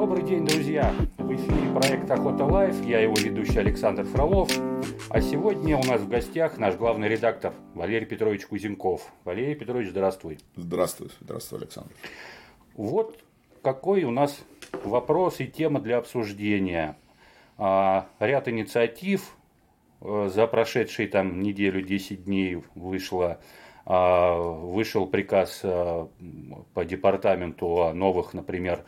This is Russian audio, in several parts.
Добрый день, друзья! В эфире проект «Охота Life». Я его ведущий Александр Фролов. А сегодня у нас в гостях наш главный редактор Валерий Петрович Кузенков. Валерий Петрович, здравствуй. Здравствуй, здравствуй, Александр. Вот какой у нас вопрос и тема для обсуждения. А, ряд инициатив э, за прошедшие там неделю, 10 дней вышло а, вышел приказ а, по департаменту о новых, например,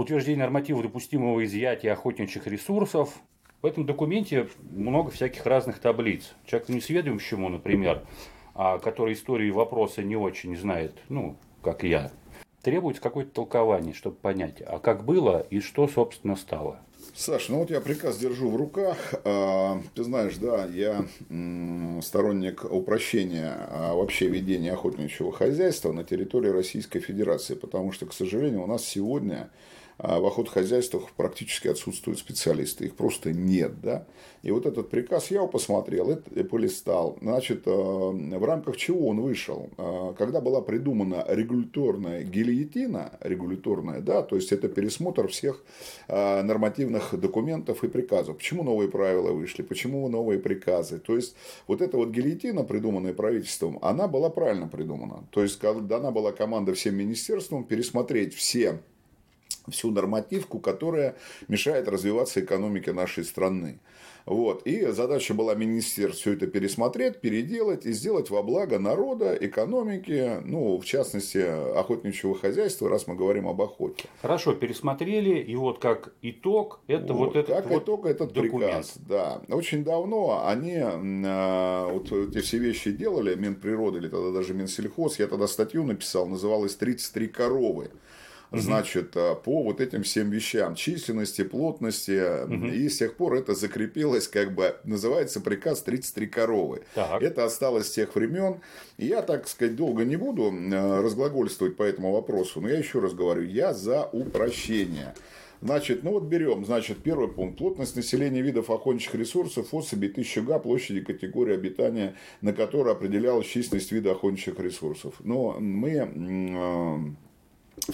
утверждении нормативов допустимого изъятия охотничьих ресурсов. В этом документе много всяких разных таблиц. Человек несведущему, например, который истории вопроса не очень знает, ну, как я, требуется какое-то толкование, чтобы понять, а как было и что, собственно, стало. Саш, ну вот я приказ держу в руках. А, ты знаешь, да, я сторонник упрощения а, вообще ведения охотничьего хозяйства на территории Российской Федерации, потому что, к сожалению, у нас сегодня а в охотхозяйствах практически отсутствуют специалисты, их просто нет, да. И вот этот приказ я посмотрел и полистал. Значит, э, в рамках чего он вышел? Э, когда была придумана регуляторная гильотина, регуляторная, да, то есть это пересмотр всех э, нормативных документов и приказов. Почему новые правила вышли, почему новые приказы? То есть вот эта вот гильотина, придуманная правительством, она была правильно придумана. То есть, дана была команда всем министерствам пересмотреть все всю нормативку, которая мешает развиваться экономике нашей страны. Вот. И задача была министерств все это пересмотреть, переделать и сделать во благо народа, экономики, ну, в частности, охотничьего хозяйства, раз мы говорим об охоте. Хорошо, пересмотрели, и вот как итог, это вот, вот этот как вот итог этот документ. приказ, да. Очень давно они а, вот эти все вещи делали, Минприроды или тогда даже Минсельхоз, я тогда статью написал, называлась «33 коровы» значит, э, по вот этим всем вещам, численности, плотности, угу. и с тех пор это закрепилось, как бы, называется приказ 33 коровы. Так. Это осталось с тех времен. Я, так сказать, долго не буду э, разглагольствовать по этому вопросу, но я еще раз говорю, я за упрощение. Значит, ну вот берем, значит, первый пункт. Плотность населения видов охотничьих ресурсов, особей 1000 га, площади категории обитания, на которой определялась численность вида охотничьих ресурсов. Но мы э,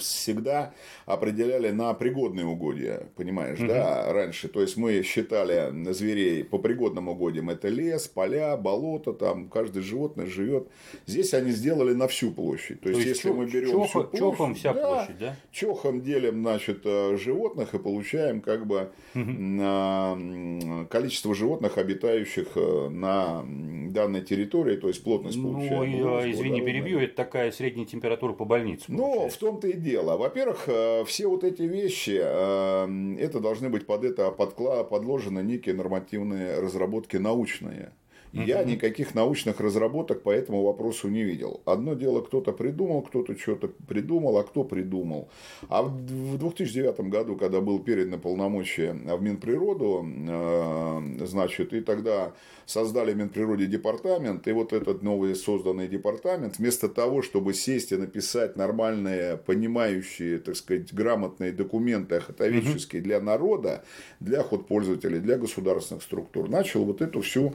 всегда определяли на пригодные угодья, понимаешь, угу. да, раньше. То есть мы считали зверей по пригодным угодьям. Это лес, поля, болото, там каждое животное живет. Здесь они сделали на всю площадь. То, То есть, если мы берем чё, всю площадь, чохом вся да, площадь, да? Чохом делим, значит, э, животных и получаем как бы угу. количество животных, обитающих э, на данной территории, то есть плотность ну, получаем. Ну, извини, перебью, это такая средняя температура по больнице. Ну, в том-то и дело. Во-первых, э, все вот эти вещи, э, это должны быть под это подложены некие нормативные разработки научные. Я никаких научных разработок по этому вопросу не видел. Одно дело, кто-то придумал, кто-то что-то придумал, а кто придумал. А в 2009 году, когда был передан полномочия в Минприроду, э, значит, и тогда создали в Минприроде департамент, и вот этот новый созданный департамент, вместо того, чтобы сесть и написать нормальные, понимающие, так сказать, грамотные документы охотоведческие для народа, для охотпользователей, для государственных структур, начал вот эту всю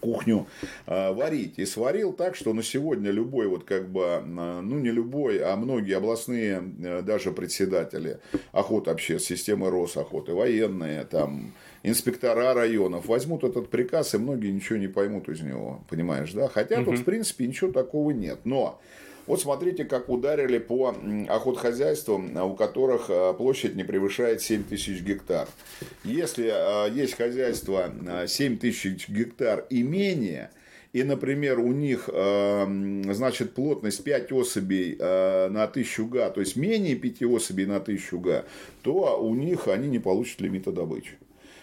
кухню э, варить. И сварил так, что на сегодня любой, вот как бы, э, ну не любой, а многие областные э, даже председатели охот вообще, системы Росохоты, военные, там, инспектора районов возьмут этот приказ, и многие ничего не поймут из него, понимаешь, да? Хотя угу. тут, в принципе, ничего такого нет. Но вот смотрите, как ударили по охотхозяйствам, у которых а, площадь не превышает 7 тысяч гектар. Если а, есть хозяйство 7 а, тысяч гектар и менее, и, например, у них, значит, плотность 5 особей на 1000 га, то есть менее 5 особей на 1000 га, то у них они не получат лимита добычи.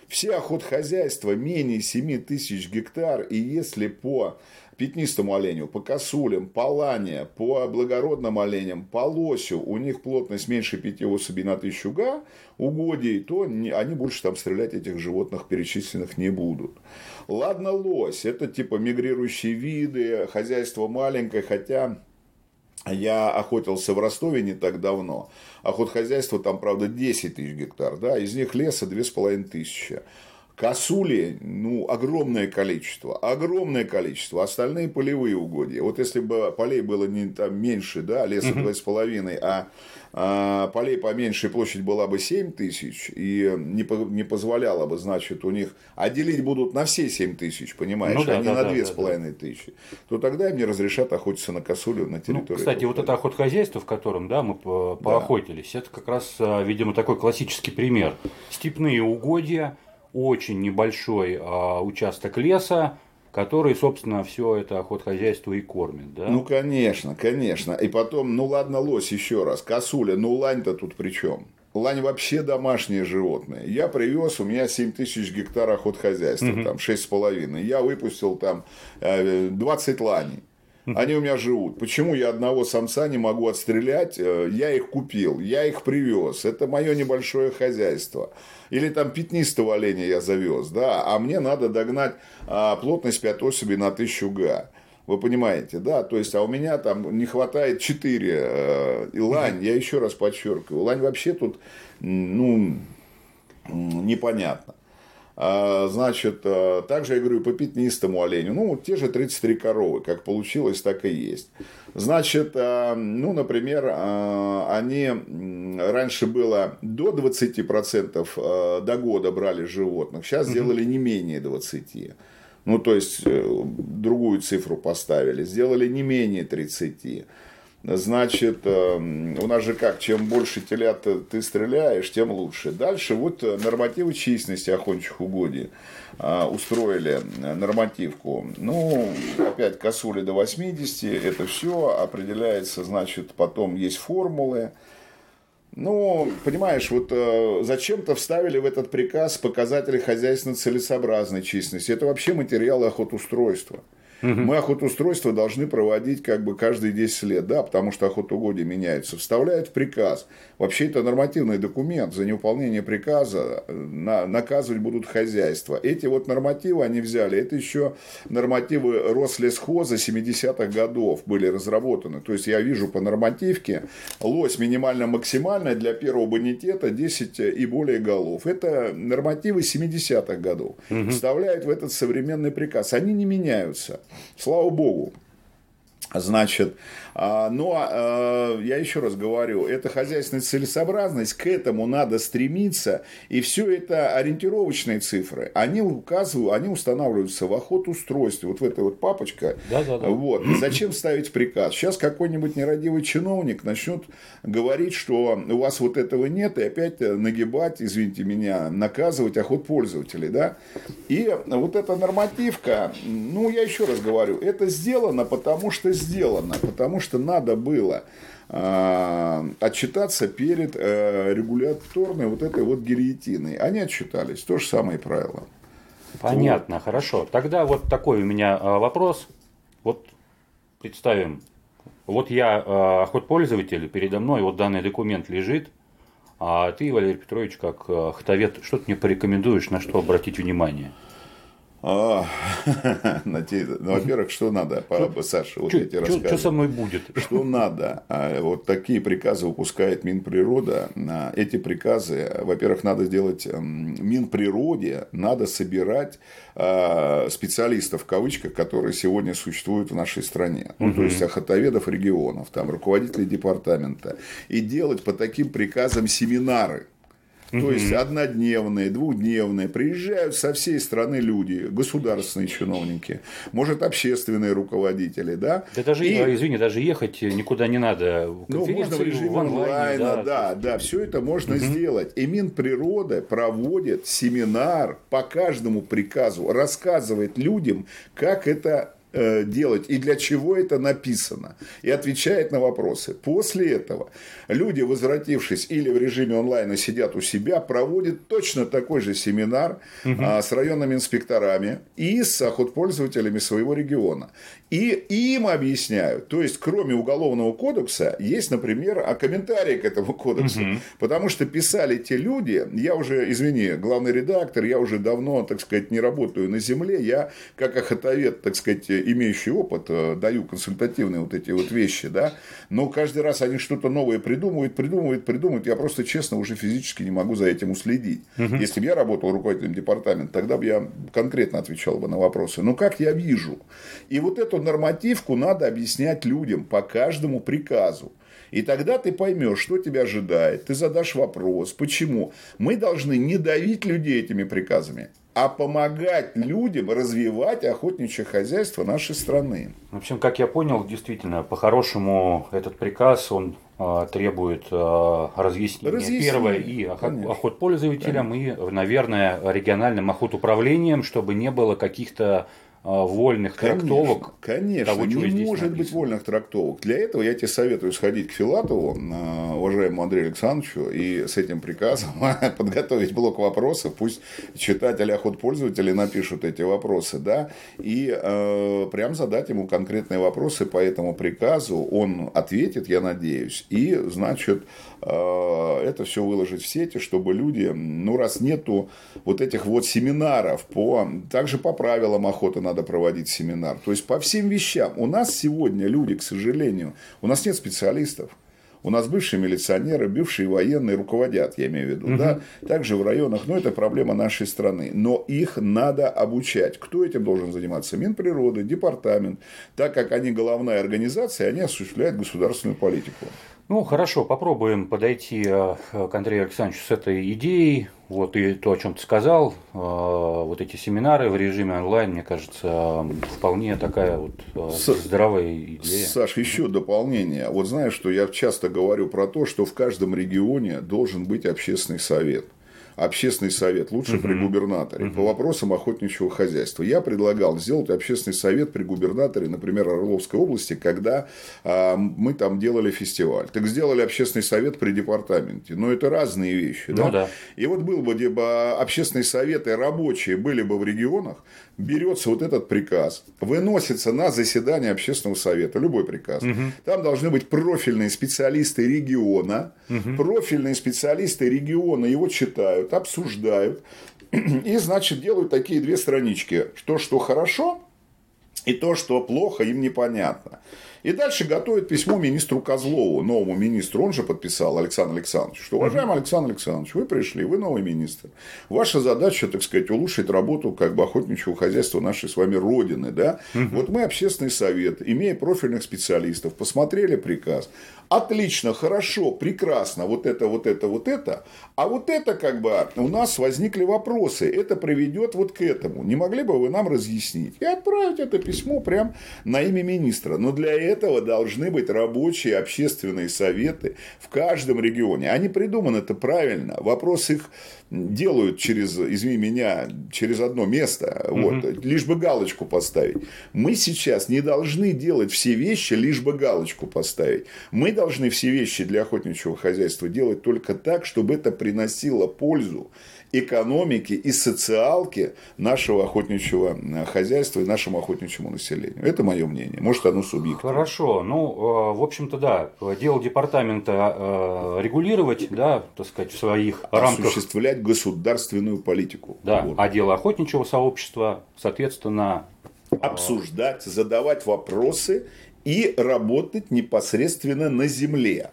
Все охотхозяйства менее 7 тысяч гектар, и если по пятнистому оленю, по косулям, по лане, по благородным оленям, по лосю, у них плотность меньше 5 особей на тысячу га угодий, то они больше там стрелять этих животных перечисленных не будут. Ладно, лось, это типа мигрирующие виды, хозяйство маленькое, хотя я охотился в Ростове не так давно. Охотхозяйство там, правда, 10 тысяч гектар, да, из них леса 2,5 тысячи. Косули, ну, огромное количество, огромное количество. Остальные полевые угодья. Вот если бы полей было не там меньше, да, леса два с половиной, а, а полей поменьше, площадь была бы 7 тысяч, и не, по, не позволяла бы, значит, у них, а делить будут на все 7 тысяч, понимаешь, ну, да, а не да, на да, 2,5 да, тысячи, то тогда им не разрешат охотиться на косулю на ну, территории. Ну, кстати, вот это охотхозяйство, в котором, да, мы поохотились, да. это как раз, а, видимо, такой классический пример. Степные угодья, очень небольшой а, участок леса, который, собственно, все это охотхозяйство и кормит, да? Ну, конечно, конечно. И потом, ну ладно, лось еще раз, косуля, ну лань-то тут при чем? Лань вообще домашнее животное. Я привез, у меня 7 тысяч гектар охотхозяйства, угу. там 6,5. Я выпустил там 20 э, ланей. Они у меня живут. Почему я одного самца не могу отстрелять? Э, я их купил, я их привез. Это мое небольшое хозяйство. Или там пятнистого оленя я завез, да, а мне надо догнать а, плотность 5 особей на 1000 га. Вы понимаете, да? То есть, а у меня там не хватает 4. Э, и лань, я еще раз подчеркиваю, лань вообще тут, ну, непонятно. А, значит, э, также я говорю по пятнистому оленю. Ну, те же 33 коровы, как получилось, так и есть. Значит, э, ну, например, э, они раньше было до 20% до года брали животных, сейчас сделали не менее 20%. Ну, то есть, другую цифру поставили, сделали не менее 30%. Значит, эм, у нас же как, чем больше телят ты стреляешь, тем лучше. Дальше вот нормативы численности охотничьих угодий а, устроили нормативку. Ну, опять косули до 80, это все определяется, значит, потом есть формулы. Ну, понимаешь, вот э, зачем-то вставили в этот приказ показатели хозяйственной целесообразной численности. Это вообще материалы охотустройства. Угу. Мы охотоустройство должны проводить как бы каждые 10 лет, да, потому что охотугодия меняются. Вставляют в приказ. Вообще это нормативный документ. За невыполнение приказа э, на, наказывать будут хозяйства. Эти вот нормативы они взяли. Это еще нормативы Рослесхоза 70-х годов были разработаны. То есть я вижу по нормативке лось минимально-максимальная для первого бонитета 10 и более голов. Это нормативы 70-х годов. Угу. Вставляют в этот современный приказ. Они не меняются. Слава богу. Значит, а, но а, я еще раз говорю, это хозяйственная целесообразность, к этому надо стремиться, и все это ориентировочные цифры, они указывают, они устанавливаются в охотустройстве, вот в этой вот папочка. Да, да, да. Вот. Зачем ставить приказ? Сейчас какой-нибудь нерадивый чиновник начнет говорить, что у вас вот этого нет, и опять нагибать, извините меня, наказывать охотпользователей, да? И вот эта нормативка, ну, я еще раз говорю, это сделано, потому что сделано, потому что надо было э, отчитаться перед э, регуляторной вот этой вот гильотиной. Они отчитались, то же самое правило. Понятно, вот. хорошо. Тогда вот такой у меня э, вопрос. Вот представим, вот я э, охотпользователь, передо мной вот данный документ лежит, а ты, Валерий Петрович, как хтовед, что ты мне порекомендуешь, на что обратить внимание? А, ну, во-первых, что надо, Саша, вот эти рассказы. Что со мной будет? Что надо? А, вот такие приказы выпускает Минприрода. А, эти приказы, во-первых, надо сделать Минприроде, надо собирать специалистов, в кавычках, которые сегодня существуют в нашей стране. Ну, то есть, охотоведов регионов, там, руководителей департамента. И делать по таким приказам семинары то есть однодневные, двухдневные. Приезжают со всей страны люди, государственные чиновники, может, общественные руководители, да. Да даже, и, извини, даже ехать никуда не надо. Ну, можно в режиме в онлайн, да, да, да, все это можно сделать. И Минприрода проводит семинар по каждому приказу, рассказывает людям, как это Э, делать и для чего это написано, и отвечает на вопросы. После этого люди, возвратившись или в режиме онлайна сидят у себя, проводят точно такой же семинар угу. а, с районными инспекторами и с охотпользователями своего региона. И им объясняют, то есть кроме уголовного кодекса есть, например, комментарии к этому кодексу, угу. потому что писали те люди, я уже, извини, главный редактор, я уже давно, так сказать, не работаю на земле, я как охотовед, так сказать, имеющий опыт, э, даю консультативные вот эти вот вещи, да, но каждый раз они что-то новое придумывают, придумывают, придумывают, я просто честно уже физически не могу за этим уследить. Угу. Если бы я работал руководителем департамента, тогда бы я конкретно отвечал бы на вопросы. Но как я вижу? И вот эту нормативку надо объяснять людям по каждому приказу. И тогда ты поймешь, что тебя ожидает, ты задашь вопрос, почему. Мы должны не давить людей этими приказами, а помогать людям развивать охотничье хозяйство нашей страны. В общем, как я понял, действительно, по-хорошему этот приказ, он э, требует э, разъяснения, разъяснения первое и охот, охотпользователям, конечно. и, наверное, региональным охотуправлением, чтобы не было каких-то а, вольных конечно, трактовок. Конечно, того, не может написано. быть вольных трактовок. Для этого я тебе советую сходить к Филатову, а, уважаемому Андрею Александровичу, и с этим приказом подготовить блок вопросов. Пусть читатели, охот пользователи напишут эти вопросы, да, и э, прям задать ему конкретные вопросы по этому приказу. Он ответит, я надеюсь, и, значит, э, это все выложить в сети, чтобы люди, ну, раз нету вот этих вот семинаров по, также по правилам охоты на надо проводить семинар. То есть по всем вещам. У нас сегодня люди, к сожалению, у нас нет специалистов. У нас бывшие милиционеры, бывшие военные руководят, я имею в виду, угу. да, также в районах, но это проблема нашей страны. Но их надо обучать. Кто этим должен заниматься? Минприроды, департамент. Так как они головная организация, они осуществляют государственную политику. Ну, хорошо, попробуем подойти э, к Андрею Александровичу с этой идеей. Вот и то, о чем ты сказал, э, вот эти семинары в режиме онлайн, мне кажется, вполне такая вот э, С... здравая идея. Саш, еще дополнение. Вот знаешь, что я часто говорю про то, что в каждом регионе должен быть общественный совет общественный совет, лучше угу. при губернаторе, угу. по вопросам охотничьего хозяйства. Я предлагал сделать общественный совет при губернаторе, например, Орловской области, когда а, мы там делали фестиваль. Так сделали общественный совет при департаменте. Но это разные вещи. Ну, да? Да. И вот был бы либо общественный совет и рабочие были бы в регионах, берется вот этот приказ, выносится на заседание общественного совета, любой приказ. Угу. Там должны быть профильные специалисты региона, угу. профильные специалисты региона его читают, обсуждают, и, значит, делают такие две странички. То, что хорошо, и то, что плохо, им непонятно. И дальше готовит письмо министру Козлову, новому министру. Он же подписал, Александр Александрович, что, уважаемый Александр Александрович, вы пришли, вы новый министр. Ваша задача, так сказать, улучшить работу как бы охотничьего хозяйства нашей с вами Родины. Да? Угу. Вот мы, общественный совет, имея профильных специалистов, посмотрели приказ. Отлично, хорошо, прекрасно, вот это, вот это, вот это. А вот это как бы у нас возникли вопросы. Это приведет вот к этому. Не могли бы вы нам разъяснить? И отправить это письмо прямо на имя министра. Но для этого этого должны быть рабочие общественные советы в каждом регионе. Они придуманы это правильно. Вопрос их делают через, извини меня, через одно место, угу. вот, лишь бы галочку поставить. Мы сейчас не должны делать все вещи, лишь бы галочку поставить. Мы должны все вещи для охотничьего хозяйства делать только так, чтобы это приносило пользу экономики и социалки нашего охотничьего э, хозяйства и нашему охотничьему населению. Это мое мнение. Может, оно субъективно. Хорошо. Ну, э, в общем-то, да. Дело департамента э, регулировать, да, так сказать, в своих рамках. Осуществлять государственную политику. Да. Вот. А дело охотничьего сообщества, соответственно... Обсуждать, задавать вопросы и работать непосредственно на земле.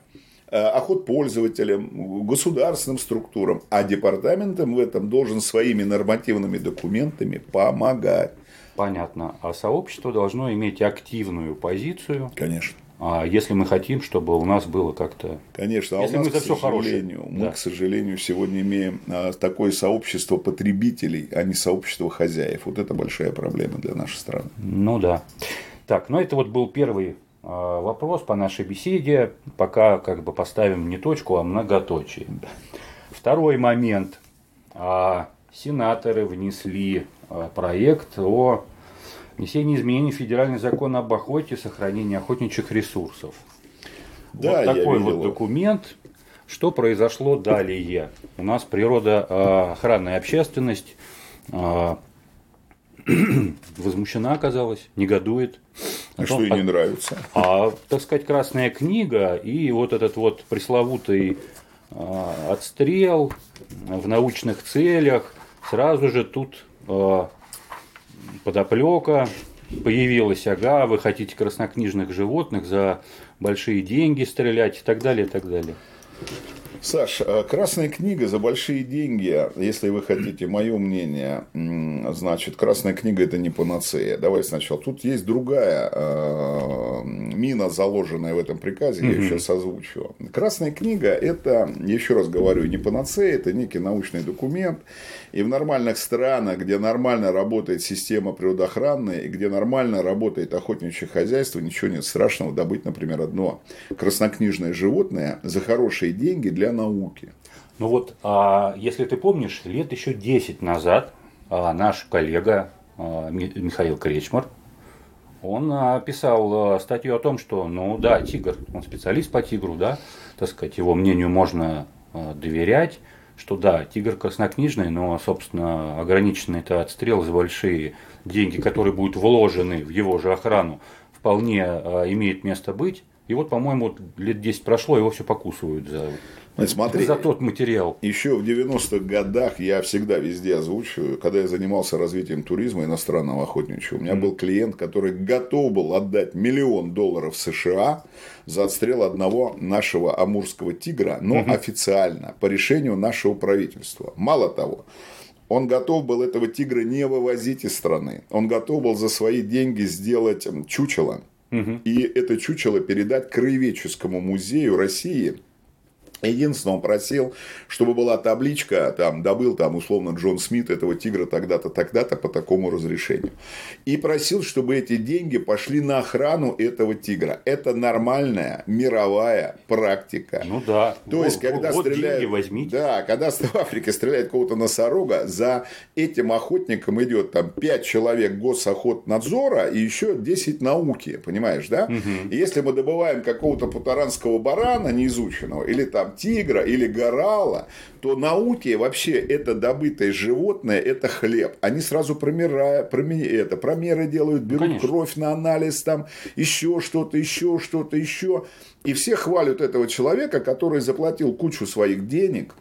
Э, охотпользователям, государственным структурам, а департаментом в этом должен своими нормативными документами помогать. Понятно. А сообщество должно иметь активную позицию. Конечно. А если мы хотим, чтобы у нас было как-то... Конечно, а если у нас, мы за все сожалению, мы, да. к сожалению, сегодня имеем а, такое сообщество потребителей, а не сообщество хозяев. Вот это большая проблема для нашей страны. Ну да. Так, ну это вот был первый вопрос по нашей беседе. Пока как бы поставим не точку, а многоточие. Второй момент. А, сенаторы внесли а, проект о внесении изменений в федеральный закон об охоте и сохранении охотничьих ресурсов. Да, вот такой вот документ. Что произошло далее? У нас природа охранная общественность возмущена оказалась, негодует. А что ей не нравится? А, так сказать, Красная книга и вот этот вот пресловутый а, отстрел в научных целях, сразу же тут а, подоплека появилось, ага, вы хотите краснокнижных животных за большие деньги стрелять и так далее, и так далее. Саш, э, Красная книга за большие деньги, если вы хотите мое мнение, значит, Красная книга это не панацея. Давай сначала. Тут есть другая э, мина, заложенная в этом приказе, я сейчас озвучу. Красная книга это, еще раз говорю, не панацея, это некий научный документ. И в нормальных странах, где нормально работает система природоохранная, и где нормально работает охотничье хозяйство, ничего нет страшного добыть, например, одно краснокнижное животное за хорошие деньги для науки. Ну вот, а, если ты помнишь, лет еще 10 назад а, наш коллега а, Михаил Кречмар, он писал статью о том, что, ну да, тигр, он специалист по тигру, да, так сказать, его мнению можно доверять, что да, тигр краснокнижный, но, собственно, ограниченный это отстрел за большие деньги, которые будут вложены в его же охрану, вполне имеет место быть. И вот, по-моему, лет 10 прошло, его все покусывают за Смотри, за тот материал. Еще в 90-х годах я всегда везде озвучиваю, когда я занимался развитием туризма иностранного охотничьего, у меня mm. был клиент, который готов был отдать миллион долларов США за отстрел одного нашего амурского тигра, но mm-hmm. официально, по решению нашего правительства. Мало того, он готов был этого тигра не вывозить из страны. Он готов был за свои деньги сделать чучело. Угу. И это чучело передать Краеведческому музею России – Единственное, он просил, чтобы была табличка, там, добыл там условно Джон Смит этого тигра тогда-то, тогда-то по такому разрешению. И просил, чтобы эти деньги пошли на охрану этого тигра. Это нормальная мировая практика. Ну да. То вот, есть, когда вот стреляют... возьмите. Да, когда в Африке стреляет кого-то носорога, за этим охотником идет там 5 человек госохотнадзора и еще 10 науки, понимаешь, да? Угу. И если мы добываем какого-то путаранского барана неизученного, или там тигра или горала, то науке вообще это добытое животное, это хлеб. Они сразу промеряют, промер... это, промеры делают, берут ну, кровь на анализ, там еще что-то, еще что-то, еще. И все хвалят этого человека, который заплатил кучу своих денег,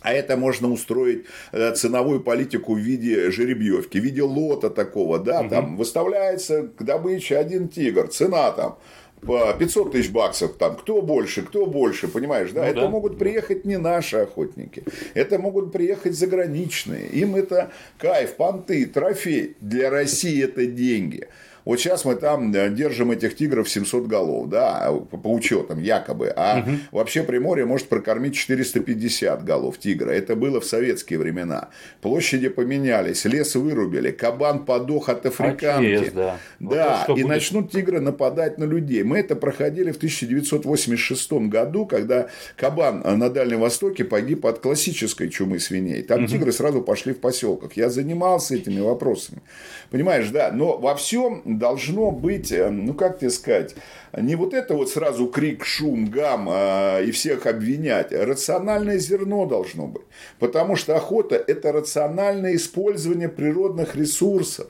а это можно устроить э, ценовую политику в виде жеребьевки, в виде лота такого, да, угу. там выставляется к добыче один тигр, цена там по 500 тысяч баксов, там, кто больше, кто больше, понимаешь, да? Ну, это да. могут приехать не наши охотники, это могут приехать заграничные, им это кайф, понты, трофей, для России это деньги. Вот сейчас мы там э, держим этих тигров 700 голов, да, по учетам якобы. А угу. вообще Приморье может прокормить 450 голов тигра. Это было в советские времена. Площади поменялись, лес вырубили, кабан подох от африканки. Очес, да, да вот и будет. начнут тигры нападать на людей. Мы это проходили в 1986 году, когда кабан на Дальнем Востоке погиб от классической чумы свиней. Там угу. тигры сразу пошли в поселках. Я занимался этими вопросами. Понимаешь, да, но во всем должно быть, э, ну как тебе сказать, не вот это вот сразу крик, шум, гам а, и всех обвинять, рациональное зерно должно быть. Потому что охота – это рациональное использование природных ресурсов.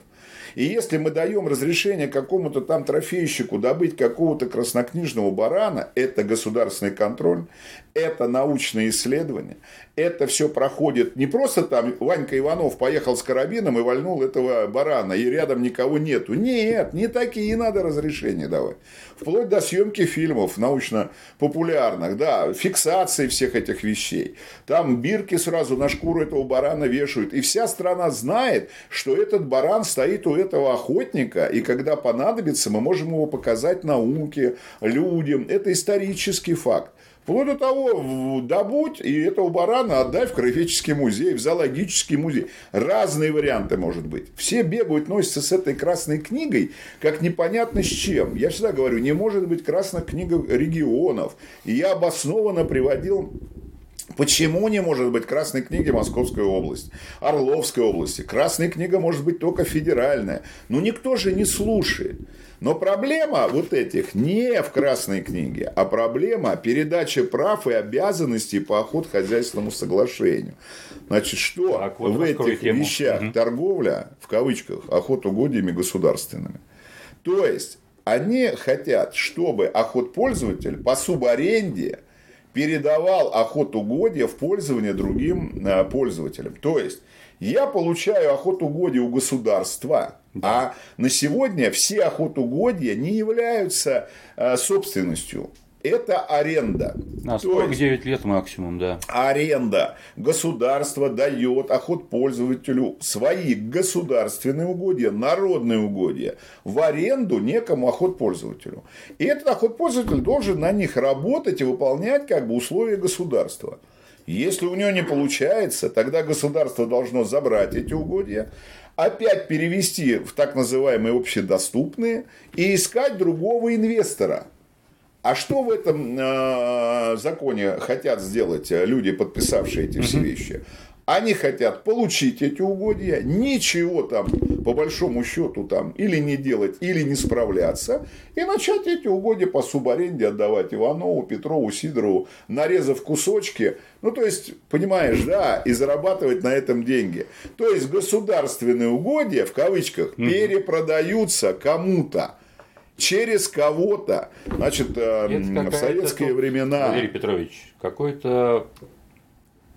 И если мы даем разрешение какому-то там трофейщику добыть какого-то краснокнижного барана, это государственный контроль, это научные исследования, это все проходит не просто там Ванька Иванов поехал с карабином и вальнул этого барана, и рядом никого нету. Нет, не такие надо разрешения давать. Вплоть до съемки фильмов научно-популярных, да, фиксации всех этих вещей. Там бирки сразу на шкуру этого барана вешают. И вся страна знает, что этот баран стоит у этого охотника, и когда понадобится, мы можем его показать науке, людям. Это исторический факт. Вплоть до того, добудь и этого барана отдай в краеведческий музей, в зоологический музей. Разные варианты может быть. Все бегают, носятся с этой красной книгой, как непонятно с чем. Я всегда говорю, не может быть красная книга регионов. И я обоснованно приводил Почему не может быть Красной книги Московской области, Орловской области? Красная книга может быть только федеральная. Но никто же не слушает. Но проблема вот этих не в Красной книге, а проблема передачи прав и обязанностей по охотхозяйственному соглашению. Значит, что так, вот в этих тему. вещах угу. торговля, в кавычках, охотугодиями государственными. То есть, они хотят, чтобы охотпользователь по субаренде передавал охотугодья в пользование другим э, пользователям. То есть, Я получаю охотугодие у государства, а на сегодня все охотугодия не являются э, собственностью. Это аренда. На 49 лет максимум, да. Аренда. Государство дает охотпользователю свои государственные угодья, народные угодья в аренду некому охотпользователю. И этот охотпользователь должен на них работать и выполнять как бы условия государства. Если у него не получается, тогда государство должно забрать эти угодья, опять перевести в так называемые общедоступные и искать другого инвестора. А что в этом э, законе хотят сделать люди, подписавшие эти все вещи? Они хотят получить эти угодья, ничего там по большому счету там или не делать, или не справляться, и начать эти угодья по субаренде отдавать Иванову, Петрову, Сидорову, нарезав кусочки. Ну, то есть, понимаешь, да, и зарабатывать на этом деньги. То есть, государственные угодья, в кавычках, перепродаются кому-то через кого-то. Значит, э, в советские времена... Валерий Петрович, какой-то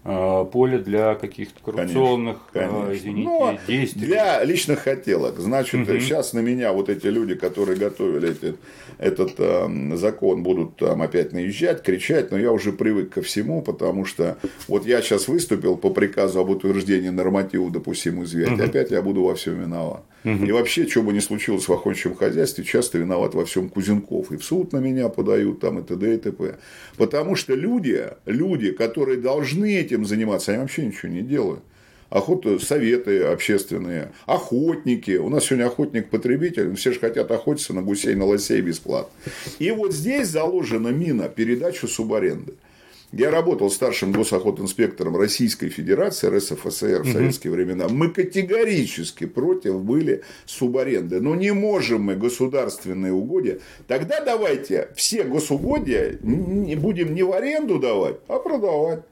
поле для каких-то коррупционных, конечно, конечно. извините, Но действий. Для личных хотелок. Значит, угу. сейчас на меня вот эти люди, которые готовили эти, этот э, закон, будут там опять наезжать, кричать, но я уже привык ко всему, потому что вот я сейчас выступил по приказу об утверждении норматива допустимых зверей, угу. опять я буду во всем виноват. Угу. И вообще, что бы ни случилось в охотничьем хозяйстве, часто виноват во всем Кузенков. И в суд на меня подают, там, и т.д. и т.п. Потому что люди, люди, которые должны эти этим заниматься, они вообще ничего не делают. Охота, советы общественные, охотники. У нас сегодня охотник-потребитель, все же хотят охотиться на гусей, на лосей бесплатно. И вот здесь заложена мина передачу субаренды. Я работал старшим госохотинспектором Российской Федерации, РСФСР в советские времена. Мы категорически против были субаренды. Но не можем мы государственные угодья. Тогда давайте все госугодия не будем не в аренду давать, а продавать.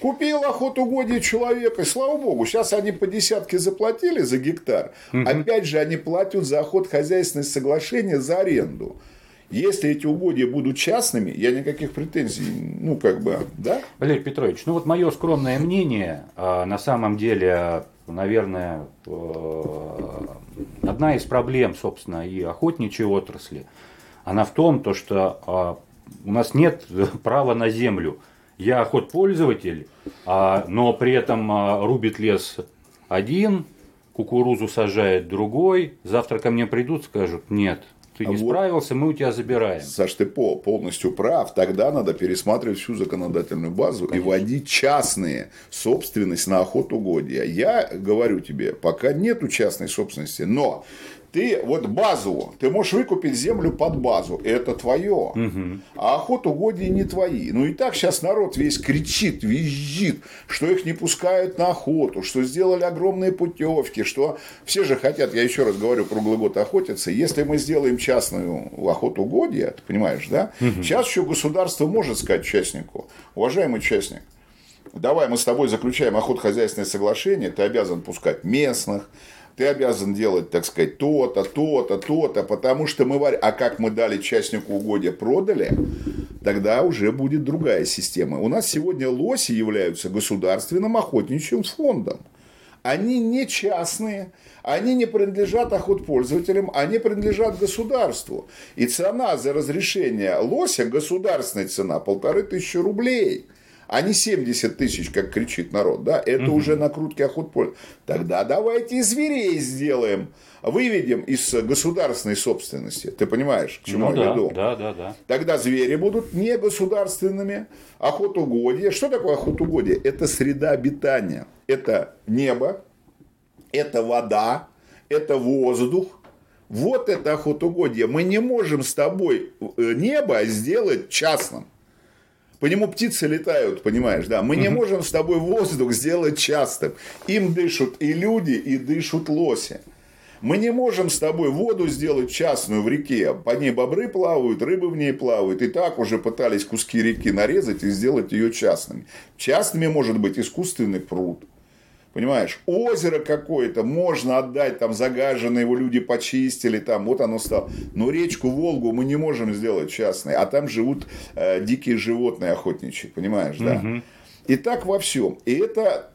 Купил охотугодие человека, и слава богу, сейчас они по десятке заплатили за гектар. Угу. Опять же, они платят за охот хозяйственное соглашение за аренду. Если эти угодья будут частными, я никаких претензий, ну, как бы, да? Валерий Петрович, ну, вот мое скромное мнение, а, на самом деле, наверное, э, одна из проблем, собственно, и охотничьей отрасли, она в том, то, что а, у нас нет права на землю я охотпользователь, а, но при этом а, рубит лес один, кукурузу сажает другой, завтра ко мне придут, скажут, нет, ты не а справился, мы у тебя забираем. Саш, ты полностью прав. Тогда надо пересматривать всю законодательную базу Конечно. и вводить частные собственность на охотугодия. Я говорю тебе, пока нету частной собственности, но ты вот базу, ты можешь выкупить землю под базу, это твое, угу. а охотугодия не твои. Ну и так сейчас народ весь кричит, визжит, что их не пускают на охоту, что сделали огромные путевки, что все же хотят, я еще раз говорю, круглый год охотиться. Если мы сделаем частную охотугодие, ты понимаешь, да? Угу. Сейчас еще государство может сказать участнику, уважаемый участник, давай мы с тобой заключаем охотхозяйственное соглашение, ты обязан пускать местных, ты обязан делать, так сказать, то-то, то-то, то-то, потому что мы варим. А как мы дали частнику угодья, продали, тогда уже будет другая система. У нас сегодня лоси являются государственным охотничьим фондом. Они не частные, они не принадлежат охотпользователям, они принадлежат государству. И цена за разрешение лося, государственная цена, полторы тысячи рублей – а не 70 тысяч, как кричит народ, да, это угу. уже накрутки охот поле. Тогда давайте и зверей сделаем, выведем из государственной собственности. Ты понимаешь, к чему ну, я да, веду? Да, да, да. Тогда звери будут не государственными. Охотугодие. Что такое охотугодие? Это среда обитания. Это небо, это вода, это воздух. Вот это охотугодие. Мы не можем с тобой э, небо сделать частным. По нему птицы летают, понимаешь, да. Мы не можем с тобой воздух сделать частым. Им дышат и люди, и дышат лоси. Мы не можем с тобой воду сделать частную в реке. По ней бобры плавают, рыбы в ней плавают. И так уже пытались куски реки нарезать и сделать ее частными. Частными может быть искусственный пруд. Понимаешь, озеро какое-то можно отдать, там загаженное его люди почистили, там вот оно стало. Но речку Волгу мы не можем сделать частной, а там живут э, дикие животные охотничьи, понимаешь, да? Угу. И так во всем. И это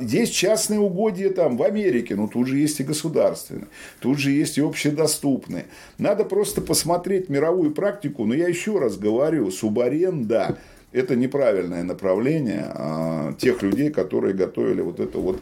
есть частные угодья там в Америке, но тут же есть и государственные, тут же есть и общедоступные. Надо просто посмотреть мировую практику, но я еще раз говорю, субаренда это неправильное направление а, тех людей, которые готовили вот, это вот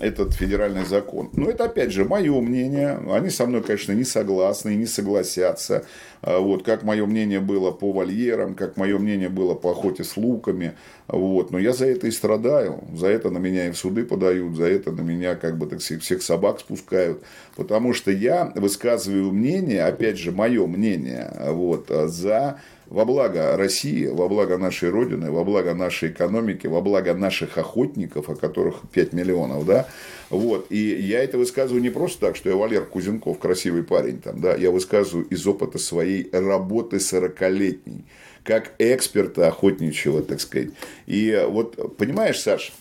этот федеральный закон. Но это, опять же, мое мнение. Они со мной, конечно, не согласны и не согласятся. А, вот, как мое мнение было по вольерам, как мое мнение было по охоте с луками. Вот. Но я за это и страдаю. За это на меня и в суды подают, за это на меня, как бы, так всех собак спускают. Потому что я высказываю мнение, опять же, мое мнение, вот, за во благо России, во благо нашей Родины, во благо нашей экономики, во благо наших охотников, о которых 5 миллионов, да, вот, и я это высказываю не просто так, что я Валер Кузенков, красивый парень там, да, я высказываю из опыта своей работы 40-летней, как эксперта охотничьего, так сказать. И вот, понимаешь, Саш,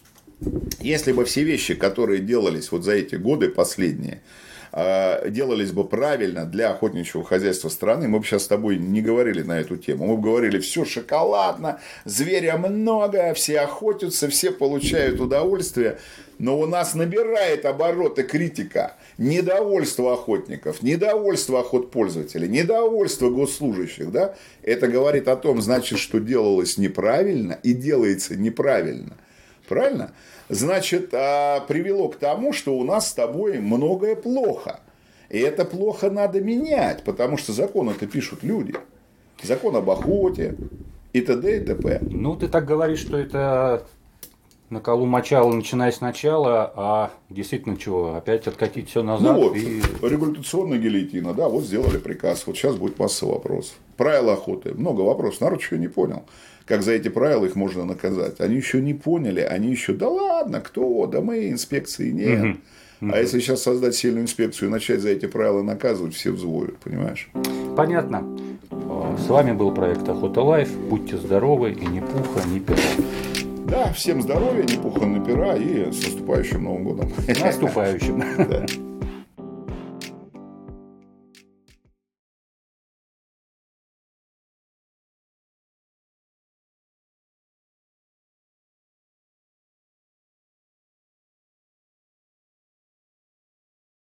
если бы все вещи, которые делались вот за эти годы последние, делались бы правильно для охотничьего хозяйства страны, мы бы сейчас с тобой не говорили на эту тему. Мы бы говорили, все шоколадно, зверя много, все охотятся, все получают удовольствие. Но у нас набирает обороты критика, недовольство охотников, недовольство охотпользователей, недовольство госслужащих. Да? Это говорит о том, значит, что делалось неправильно и делается неправильно. Правильно? Значит, а, привело к тому, что у нас с тобой многое плохо. И это плохо надо менять, потому что закон это пишут люди. Закон об охоте и т.д. и т.п. Ну, ты так говоришь, что это на колу мочало, начиная сначала, а действительно чего, опять откатить все назад. Ну вот, и... регуляционная гильотина, да, вот сделали приказ, вот сейчас будет масса вопросов. Правила охоты, много вопросов, народ еще не понял как за эти правила их можно наказать. Они еще не поняли, они еще, да ладно, кто, да мы, инспекции нет. Угу. А если сейчас создать сильную инспекцию и начать за эти правила наказывать, все взвоют, понимаешь? Понятно. С вами был проект Охота Life. Будьте здоровы и ни пуха, ни пера. Да, всем здоровья, ни пуха, ни пера и с наступающим Новым годом. Наступающим.